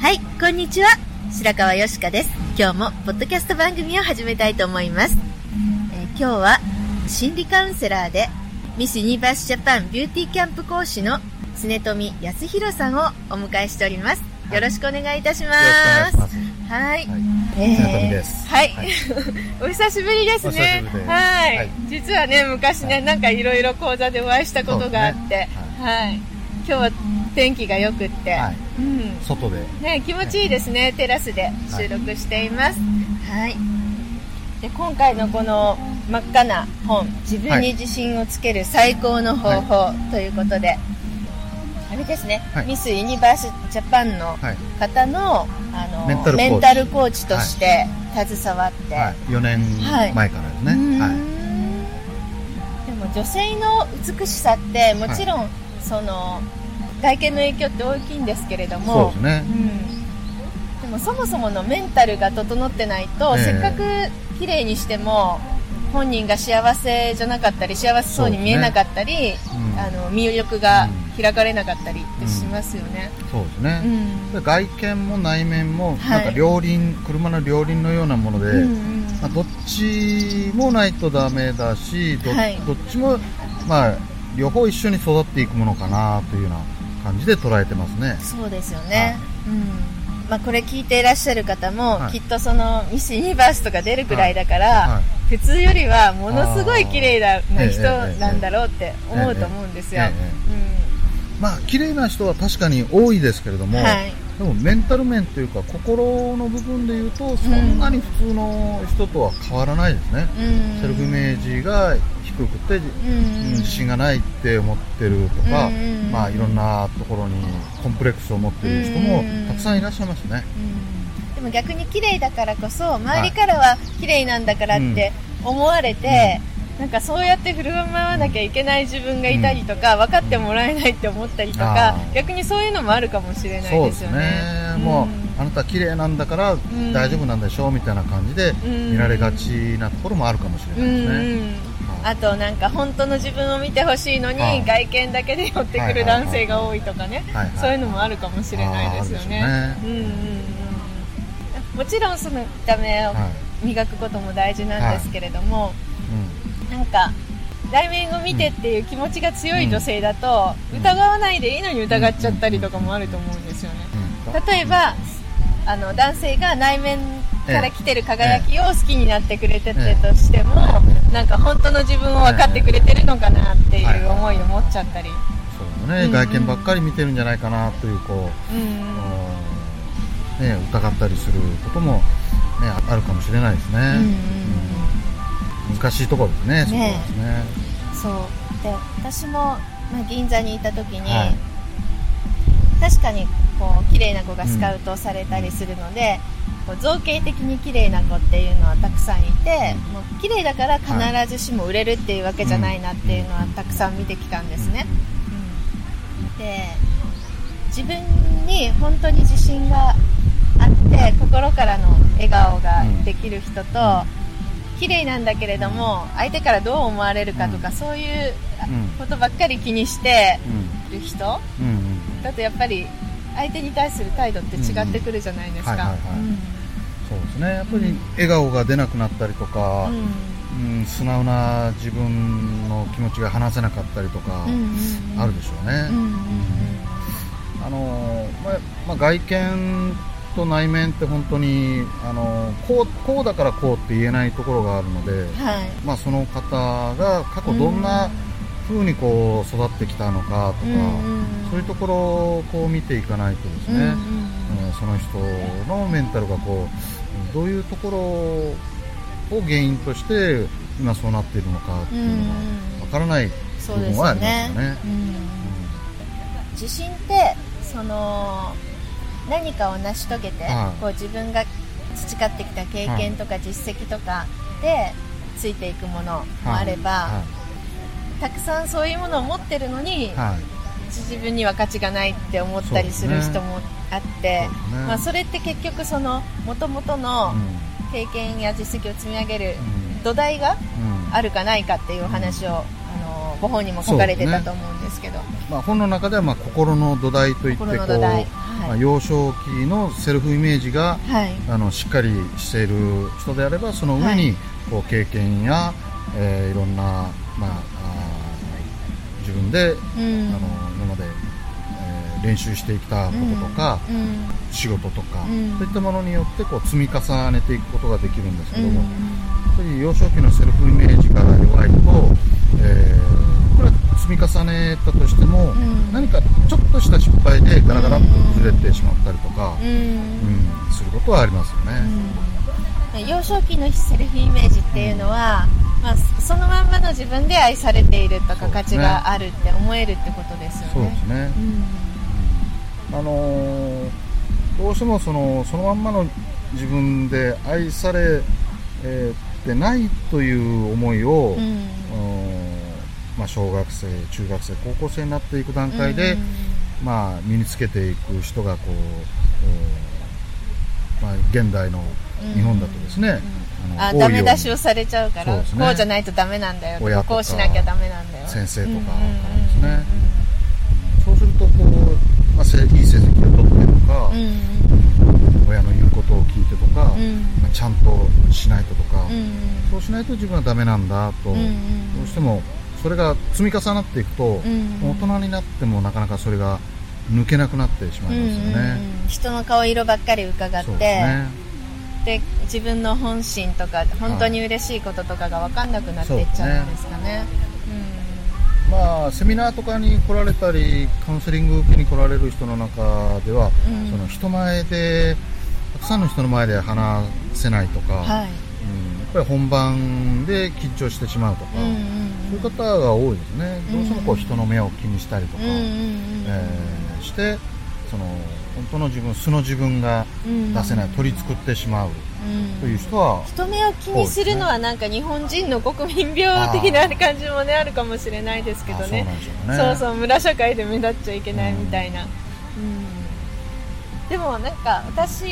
はい、こんにちは。白川よしかです。今日もポッドキャスト番組を始めたいと思います。えー今日は心理カウンセラーでミスユニバースジャパンビューティーキャンプ講師の常富康弘さんをお迎えしております。よろしくお願いいたします。はい。はいえ常富ですはい。はい お久しぶりですね。お久しぶりですはい。はい実はね、昔ね、はいなんかいろいろ講座でお会いしたことがあって、そうはい。今日は天気が良くって、はいうん。外で。ね、気持ちいいですね、テラスで収録しています。はい。で、今回のこの真っ赤な本、自分に自信をつける最高の方法ということで、あれですね、はいミスユニバースジャパンのはい。方の、あのメンタルコーチとして携わって、はい。4年前からですね。はい。でも女性の美しさってもちろん、その外見の影響って大きいんですけれどそうもですね。うん、でもそもそものメンタルが整ってないと、ええ。せっかく綺麗にしても本人が幸せじゃなかったり幸せそうに見えなかったり、うん。あの魅力がうん。開かれなかったりってしますよね。そうですうね。ん。で外見も内面も、はい。なんか両輪、車の両輪のようなもので、うんうんまあ、どっちもないとダメだし、ど,、はい。どっちも、まあ、両方一緒に育っていくものかなというような感じで捉えてますね。そうですよね、うん。まあ、これ聞いていらっしゃる方も、はい。きっとそのミス・ユニバースとか出るくらいだから、はい。普通よりはものすごい綺麗なー人なんだろうって思うと思うんですよ。ええまあ、綺麗な人は確かに多いですけれども、うんはい。でもメンタル面というか心の部分で言うとそんなに普通の人とは変わらないですね、うん。セルフイメージが低くて、うん。自信がないって思ってるとか、うんまあ、いろんなところにコンプレックスを持っている人もうんたくさんいらっしゃいますね、うん。でも逆に綺麗だからこそ周りからは綺麗なんだからって思われて、なんかそうやって振る舞わなきゃいけない自分がいたりとか、分かってもらえないって思ったりとか逆にそういうのもあるかもしれないですよね。ね、もうあなた綺麗なんだからん。大丈夫なんでしょうみたいな感じでん。見られがちなところもあるかもしれうないですね、あとなんか本当の自分を見てほしいのにはい。外見だけで寄ってくる男性が多いとかね。はい。はい。そういうのもあるかもしれないですよね。うんうんうん。もちろんその見た目をはい磨くことも大事なんですけれども、うなんか内面を見てっていう気持ちが強い女性だと、うん。疑わないでいいのに疑っちゃったりとかもあると思うんですよね。例えばあの男性が内面から来てる輝きを好きになってくれててとしても、なんか本当の自分を分かってくれてるのかなっていう思いを持っちゃったり、そうだね、うん外見ばっかり見てるんじゃないかなというこう、うんね、疑ったりすることも、ね、あるかもしれないですね、うんうんうん。難しいところですね、そこはですね。そう。で私も、まあ、銀座にいた時に、はい。確かにこう綺麗な子がスカウトされたりするので、こう造形的に綺麗な子っていうのはたくさんいて、もう綺麗だから必ずしも売れるっていうわけじゃないなっていうのはたくさん見てきたんですね、うんで自分に本当に自信があって心からの笑顔ができる人と、綺麗なんだけれども相手からどう思われるかとか、そういううん。ことばっかり気にしてうん。る人。だとやっぱり相手に対する態度って違ってくるじゃないですか。そうですね。やっぱり笑顔が出なくなったりとか、うん。ううん、素直な自分の気持ちが話せなかったりとか、あるでしょうね、あのまあまあ、外見と内面って本当にあのこうこうだからこうって言えないところがあるので、はい。まあ、その方が過去どんな風にこう育ってきたのかとか、うんうんそういうところをこう見ていかないとですね、うんうんうん。その人のメンタルがこうどういうところを原因として今そうなっているのかっていうのがわからないそうです部分はありますね。よね。うん。自信ってその何かを成し遂げて、はい。こう自分が培ってきた経験とか実績とかでついていくものもあれば、はたくさんそういうものを持ってるのに、いはい自分には価値がないって思ったりする人もあって、まあ、それって結局その元々の経験や実績を積み上げるうん。土台がうん。あるかないかっていうお話を、あのご本にも書かれてたと思うんですけど。まあ、本の中ではまあ心の土台といってこう、心の土台。まあ、はい、幼少期のセルフイメージがはい。あのしっかりしている人であればその上はにこう経験や、えーいろんな、まあ、自分で、うん。あの今まで、えー練習してきたこととか、うん。仕事とか、うん。そういったものによってこう積み重ねていくことができるんですけうん。ども、やっぱり幼少期のセルフイメージが弱いと、えーこれは積み重ねたとしても、ん。何かちょっとした失敗でガラガラっと崩れてしまったりとか、うん。うんすることはありますよね。うん。幼少期のセルフイメージっていうのは、まあ、そのまんまの自分で愛されているとか価値があるって思えるってことですよね。そうですね。うん。あのーどうしてもそのそのまんまの自分で愛されえーてないという思いを、うん。うんまあ、小学生、中学生、高校生になっていく段階で、うん。まあ、身につけていく人がこう、うんまあ、現代の日本だとですね、あの多いように。ダメ出しをされちゃうからこうじゃないとダメなんだよとかかこうしなきゃダメなんだよ。先生とかですね。そうするとこう、まあ、せいい成績を取ってとか、親の言うことを聞いてとか、うん。まあちゃんとしないととか、うんそうしないと自分はダメなんだと、どうしてもそれが積み重なっていくと、うん大人になってもなかなかそれが抜けなくなってしまいますよね。人の顔色ばっかり伺ってそうですね。で自分の本心とか本当に嬉しいこととかが分かんなくなっていっちゃうんですかね。まあ、セミナーとかに来られたり、カウンセリング受けに来られる人の中では、うんその人前で、たくさんの人の前で話せないとか、うん、はい。うん、やっぱり本番で緊張してしまうとか、うんうんそういう方が多いですね。どうしてもこう人の目を気にしたりとか、うんうんうんえーして、その、本当の自分、素の自分がうん。出せない、取り作ってしまう。うん。という人は、人目を気にするのはなんか日本人の国民病的な感じもねあるかもしれないですけどあそうね。そうそう村社会で目立っちゃいけないみたいな、うん。でもなんか私よ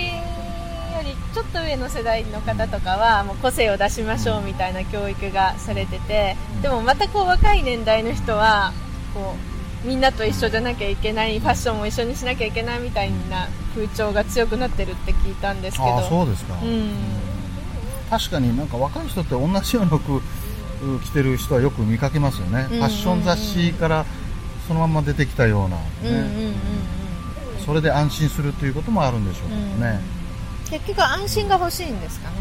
りちょっと上の世代の方とかはもう個性を出しましょうみたいな教育がされてて、うん。でもまたこう若い年代の人はこうみんなと一緒じゃなきゃいけないファッションも一緒にしなきゃいけないみたいな風潮が強くなってるって聞いたんですけど。あそうですか。うん。確かになんか若い人って同じような服着てる人はよく見かけますよね、うんファッション雑誌からそのまま出てきたような、ねうんうんうんうん。それで安心するということもあるんでしょうけどね、結局安心が欲しいんですかね、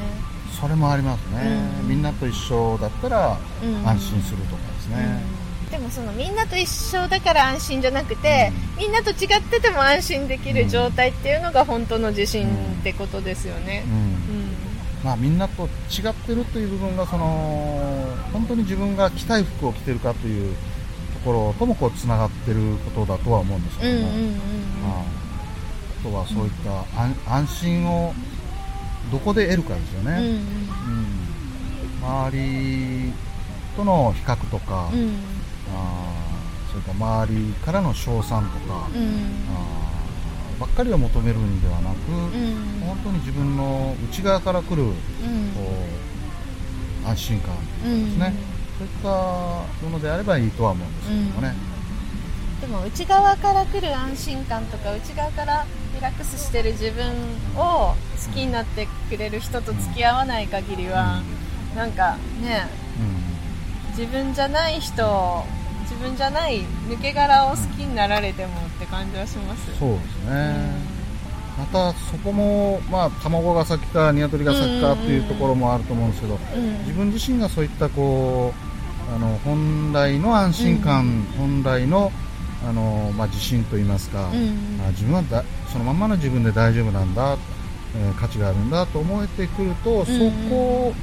それもありますね、うん。みんなと一緒だったらうん。安心するとかですね、うんでもそのみんなと一緒だから安心じゃなくて、みんなと違ってても安心できる状態っていうのが本当の自信ってことですよね。うん。うん。まあ、みんなと違ってるという部分がその本当に自分が着たい服を着てるかというところともこうつながってることだとは思うんですけども、うんうんうんうん。はい。あとはそういった安安心をどこで得るかですよね、うん。うん。周りとの比較とか、うんうんあーそれから周りからの称賛とか、うん。あーばっかりを求めるんではなく、うん。本当に自分の内側から来るこうん。う安心感ですね、そういったものであればいいとは思うんですけどもね、でも内側から来る安心感とか内側からリラックスしてる自分を好きになってくれる人と付き合わない限りは、なんかね自分じゃない人を自分じゃない抜け殻を好きになられてもって感じはします、そうですね。またそこも、まあ、卵が先か鶏が先かっていうところもあると思うんですけど、うん。自分自身がそういったこうあの本来の安心感、本来のあの、まあ、自信といいますか、うん。あ自分はだそのまんまの自分で大丈夫なんだ、えー価値があるんだと思えてくると、そこ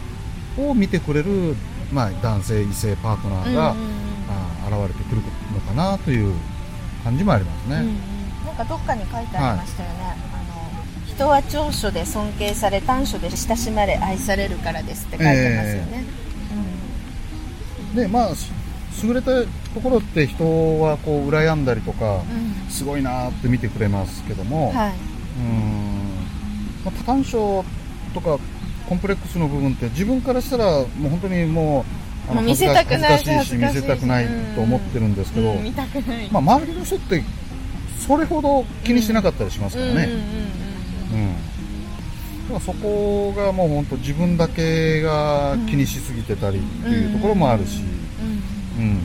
を見てくれる、まあ、男性異性パートナーが、うんうんあ現れてくるのかなという感じもありますね。うんうん。なんかどっかに書いてありましたよね、あの人は長所で尊敬され短所で親しまれ愛されるからですって書いてますよね、でまあす優れたところって人はこう羨んだりとか、うん。うんすごいなーって見てくれますけども、はい。うーん。まあ、短所とかコンプレックスの部分って自分からしたらもう本当にもう見せたくない恥ずかしいし見せたくないと思ってるんですけど、うん見たくない、まあ、周りの人ってそれほど気にしてなかったりしますからね、そこがもう本当自分だけが気にしすぎてたりっていうところもあるし、うんうん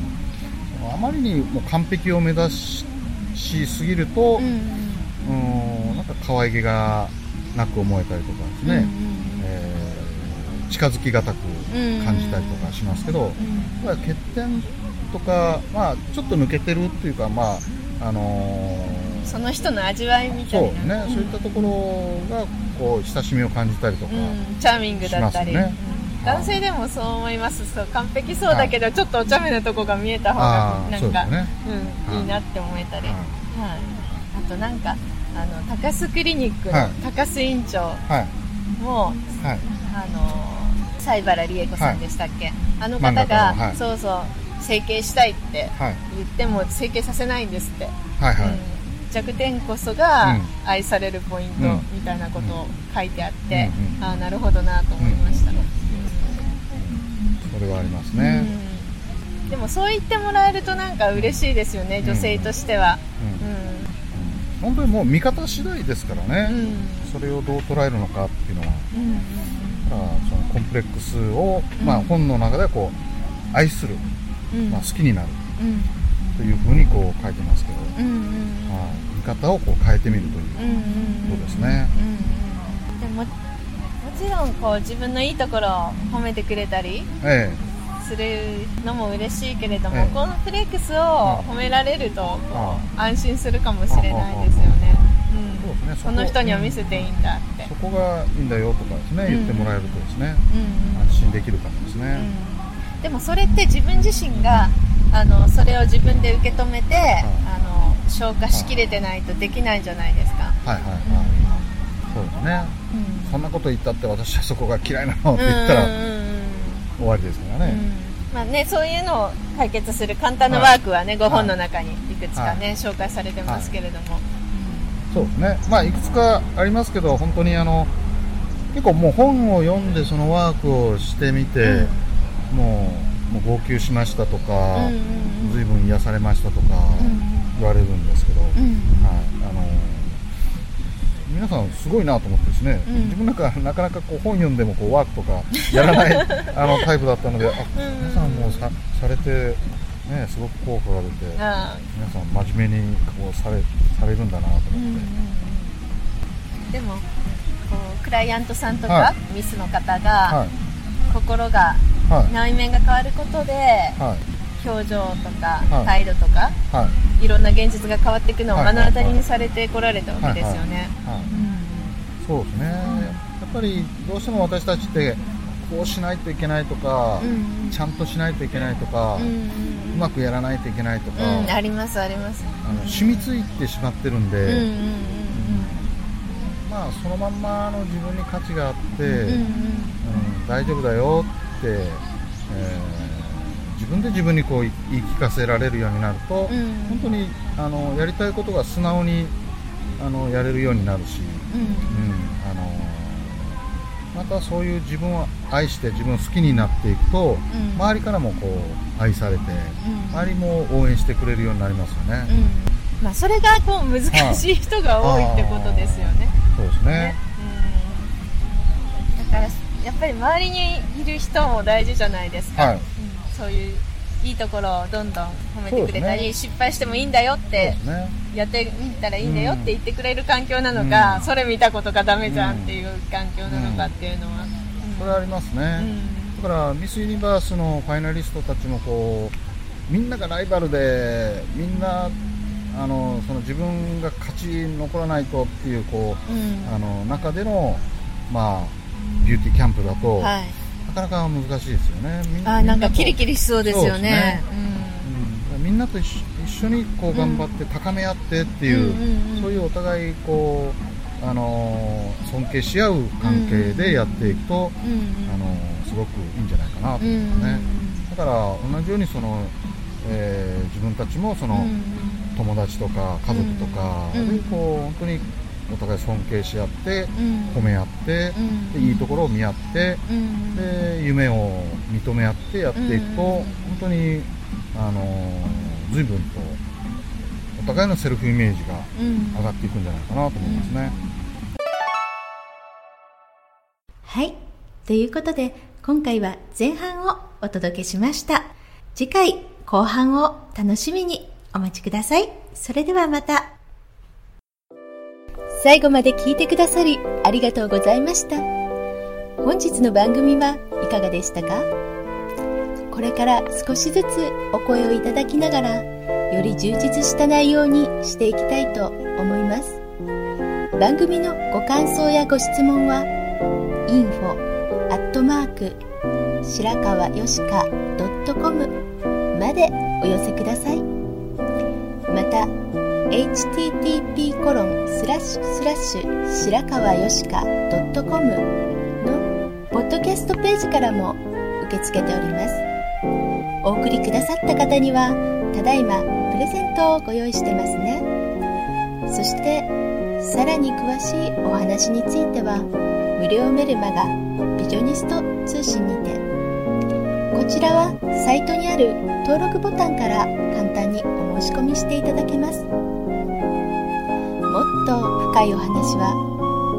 あまりにもう完璧を目指ししすぎると、うんなんか可愛げがなく思えたりとかですね、近づきがたく感じたりとかしますけど、うんまあ欠点とか、まあ、ちょっと抜けてるっていうか、まああのーその人の味わいみたそういなね、そういったところがこう親しみを感じたりとか、うん。チャーミングだったり、男性でもそう思います。そう完璧そうだけど、ちょっとお茶目なとこが見えた方がなんかそうね、うん、はい。いいなって思えたり、ははい、あとなんかあの高須クリニックのはい。高須院長いはい。も、はいあの西原理恵子さんでしたっけ、あの漫画方が、はい。そうそう整形したいってはい。言っても整形させないんですって、はいはい、うん。弱点こそがうん。愛されるポイントうん。みたいなことを書いてあって、うんうんああなるほどなと思いました。ね、それはありますうんね、うん。でもそう言ってもらえるとなんか嬉しいですよね、女性としては、うん。本当にもう見方次第ですからね、うん。うんそれをどう捉えるのかっていうのは。うんそのコンプレックスを、まあ、うん本の中ではこう愛する、うん。まあ、好きになる。うん。というふうにこう書いてますけど、うんうんうん。はい。見方をこう変えてみるという。ことですね。うんうん。でももちろんこう自分のいいところを褒めてくれたりえするのも嬉しいけれども、ええ。コンプレックスを褒められると安心するかもしれないですよね、そうですね。そこ。この人には見せていいんだって。え、そこがいいんだよとかですね、うん。言ってもらえるとですね、うんうん。安心できるかもですね。うんでもそれって自分自身があのそれを自分で受け止めて、あの消化しきれてないとできないんじゃないですか、はい。はい。はい。そうですね。うん。そんなこと言ったって私はそこが嫌いなのって言ったらうんうんうん終わりですからね。うん。まあね、そういうのを解決する簡単なワークはね、5本の中にいくつかね、紹介されてますけれども、そうですね。まあいくつかありますけど、本当にあの結構もう本を読んでそのワークをしてみて、もうもう号泣しましたとか、うんうん癒されましたとかうん言われるんですけど、うん。はい、あの皆さんすごいなと思ってですね、うん。自分なんかなかなかこう本読んでもこうワークとかやらない あのタイプだったので、あうん。皆さんもうさされてねすごく効果が出て。あ皆さん真面目にこうされされるんだなと思って、ーうんうんうん。でもこうクライアントさんとか、はミスの方が、はい。心がはい。内面が変わることではい。表情とか、はい。態度とかはい。いろんな現実が変わっていくのをはい。目の当たりにされてこられたわけですよね。そうですね。やっぱりどうしても私たちってこうしないといけないとか、うんちゃんとしないといけないとか、うんううん。まくやらないといけないとか、うん、ありますあります。あの染みついてしまってるんで、うんうんうんまあそのまんまの自分に価値があって、うんうんうん。うん大丈夫だよって、えー自分で自分にこう言い聞かせられるようになると、うん。本当にあのやりたいことが素直にあのやれるようになるし、うん。うんあのまたそういう自分を愛して自分を好きになっていくと、うん。周りからもこう愛されて、うん。周りも応援してくれるようになりますよね。うん。まあそれがこう難しい人が多いってことですよね。そうですね。うん。だからやっぱり周りにいる人も大事じゃないですか、はい。うん。そういういいところをどんどん褒めてくれたり、そうです失敗してもいいんだよってやってみたらいいんだよって言ってくれる環境なのか、うん。それ見たことがダメじゃんっていう環境なのかっていうのは、それはありますね、うん。だからミス・ユニバースのファイナリストたちもこうみんながライバルでみんなあのその自分が勝ち残らないとっていうこううん。あの中での、まあ、ビューティーキャンプだと、はい、なかなか難しいですよね。みあーなんかキリリ、キリしそうですよね。うんみんなと一緒一緒にこう頑張って高め合ってっていう、うんうんうん。そういうお互いこう、あのー尊敬し合う関係でやっていくと、うんうん。あのーすごくいいんじゃないかなとうん思いますね。だから同じようにその、えー自分たちもその、うん友達とか家族とかでうんこう本当にお互い尊敬し合って、うん。褒め合って、うんでいいところを見合って、うんで夢を認め合ってやっていくと、うん。本当にあのー随分とお互いのセルフイメージがうん上がっていくんじゃないかなと思いますね。はい。ということで、今回は前半をお届けしました。次回、後半を楽しみにお待ちください。それではまた。最後まで聞いてくださりありがとうございました。本日の番組はいかがでしたか？これから少しずつお声をいただきながら、より充実した内容にしていきたいと思います。番組のご感想やご質問は、info アットマーク白川よしか .com までお寄せくださいまた http コロンスラッシュスラッシュ白川よしか .com のポッドキャストページからも受け付けておりますお送りくださった方にはただいまプレゼントをご用意してますね。そしてさらに詳しいお話については無料メルマガビジョニスト通信にてこちらはサイトにある登録ボタンから簡単にお申し込みしていただけます。もっと深いお話は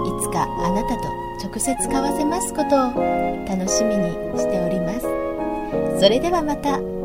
いつかあなたと直接交わせますことを楽しみにしております。それではまた。